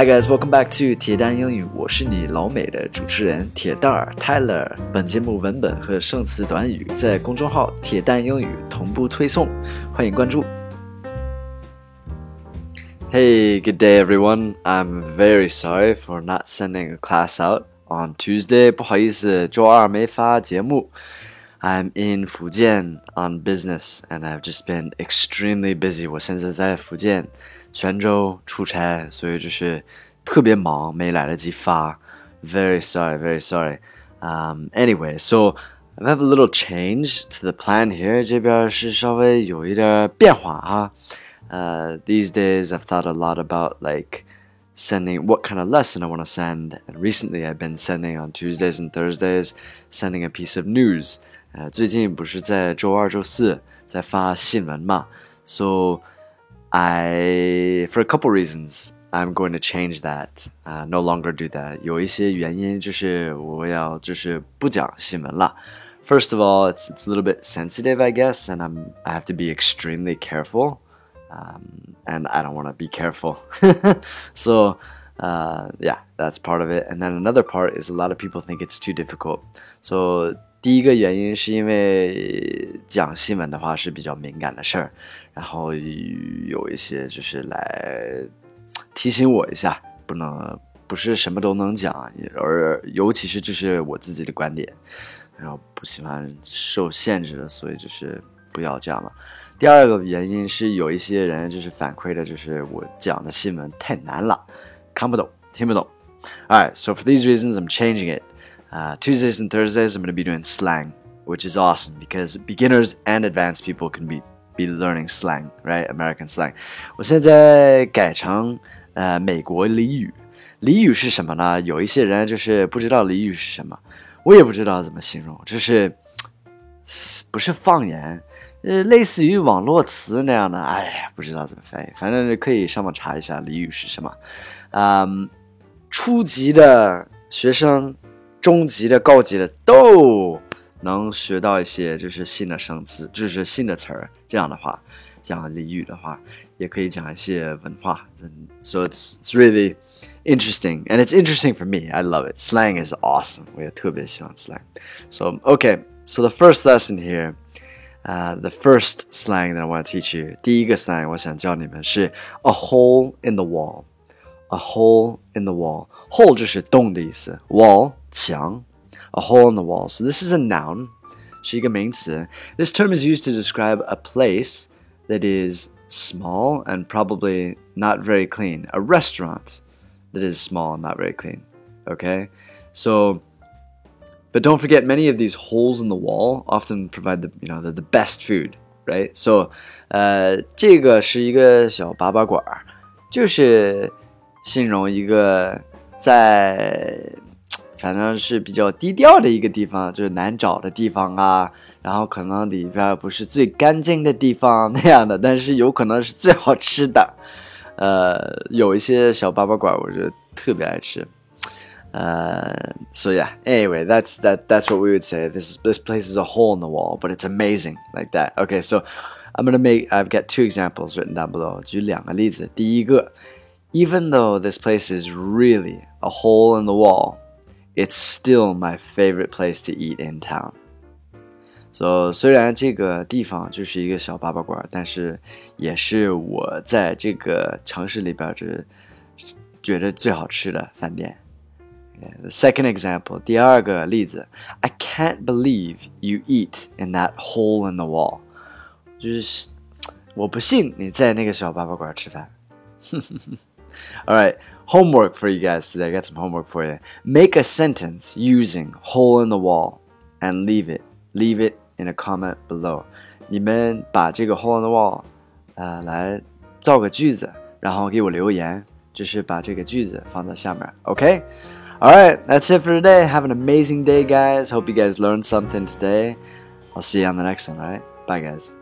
Hi guys, welcome back to 铁蛋英语，我是你老美的主持人铁蛋儿 Tyler。本节目文本和生词短语在公众号“铁蛋英语”同步推送，欢迎关注。Hey, good day everyone. I'm very sorry for not sending a class out on Tuesday. 不好意思，周二没发节目。 I'm in Fujian on business and I've just been extremely busy. 我现在在福建泉州出差，所以就是特别忙，没来得及发。Very sorry, very sorry. Um, anyway, so I have a little change to the plan here. 这边是稍微有一点变化哈。uh, these days, I've thought a lot about like sending what kind of lesson I want to send. And recently, I've been sending on Tuesdays and Thursdays, sending a piece of news. Uh, so I, for a couple reasons, I'm going to change that. Uh, no longer do that. 有一些原因就是我要就是不讲新闻了。First of all, it's it's a little bit sensitive, I guess, and I'm I have to be extremely careful um, and I don't want to be careful. so, uh, yeah, that's part of it. And then another part is a lot of people think it's too difficult. So 第一个原因是因为讲新闻的话是比较敏感的事儿，然后有一些就是来提醒我一下，不能不是什么都能讲，而尤其是这是我自己的观点，然后不喜欢受限制的，所以就是不要这样了。第二个原因是有一些人就是反馈的，就是我讲的新闻太难了，看不懂，听不懂。Alright, so for these reasons, I'm changing it. Uh, Tuesdays and Thursdays, I'm going to be doing slang, which is awesome because beginners and advanced people can be be learning slang, right? American slang. 我现在改成呃美国俚语。俚语是什么呢？有一些人就是不知道俚语是什么，我也不知道怎么形容，就是不是方言。呃，类似于网络词那样的，哎呀，不知道怎么翻译，反正可以上网查一下俚语是什么。嗯，初级的学生、中级的、高级的都能学到一些，就是新的生词，就是新的词儿。这样的话，讲俚语的话，也可以讲一些文化。So it's it's really interesting, and it's interesting for me. I love it. Slang is awesome. 我也特别喜欢 slang. So okay, so the first lesson here. Uh, the first slang that I want to teach you，第一个 slang 我想教你们是 a hole in the wall。a hole in the wall。hole 就是洞的意思，wall 墙，a hole in the wall。So this is a noun，是一个名词。This term is used to describe a place that is small and probably not very clean. A restaurant that is small and not very clean. Okay, so but don't forget, many of these holes in the wall often provide the you know the, the best food, right? So, 呃，这个是一个小粑粑馆儿，就是形容一个在 反正是比较低调的一个地方，就是难找的地方啊。然后可能里边不是最干净的地方那样的，但是有可能是最好吃的。呃，有一些小粑粑馆，我觉得特别爱吃。uh, so yeah. Anyway, that's that. That's what we would say. This this place is a hole in the wall, but it's amazing like that. Okay, so I'm gonna make. I've got two examples written down below. even though this place is really a hole in the wall, it's still my favorite place to eat in town。so 虽然这个地方就是一个小粑粑馆，但是也是我在这个城市里边这觉得最好吃的饭店。The second example，第二个例子，I can't believe you eat in that hole in the wall，就是我不信你在那个小粑粑馆吃饭。All right, homework for you guys today. I got some homework for you. Make a sentence using hole in the wall and leave it. Leave it in a comment below. 你们把这个 hole in the wall，呃，来造个句子，然后给我留言，就是把这个句子放在下面。OK。all right, that's it for today. Have an amazing day, guys. Hope you guys learned something today. I'll see you on the next one, all right? Bye, guys.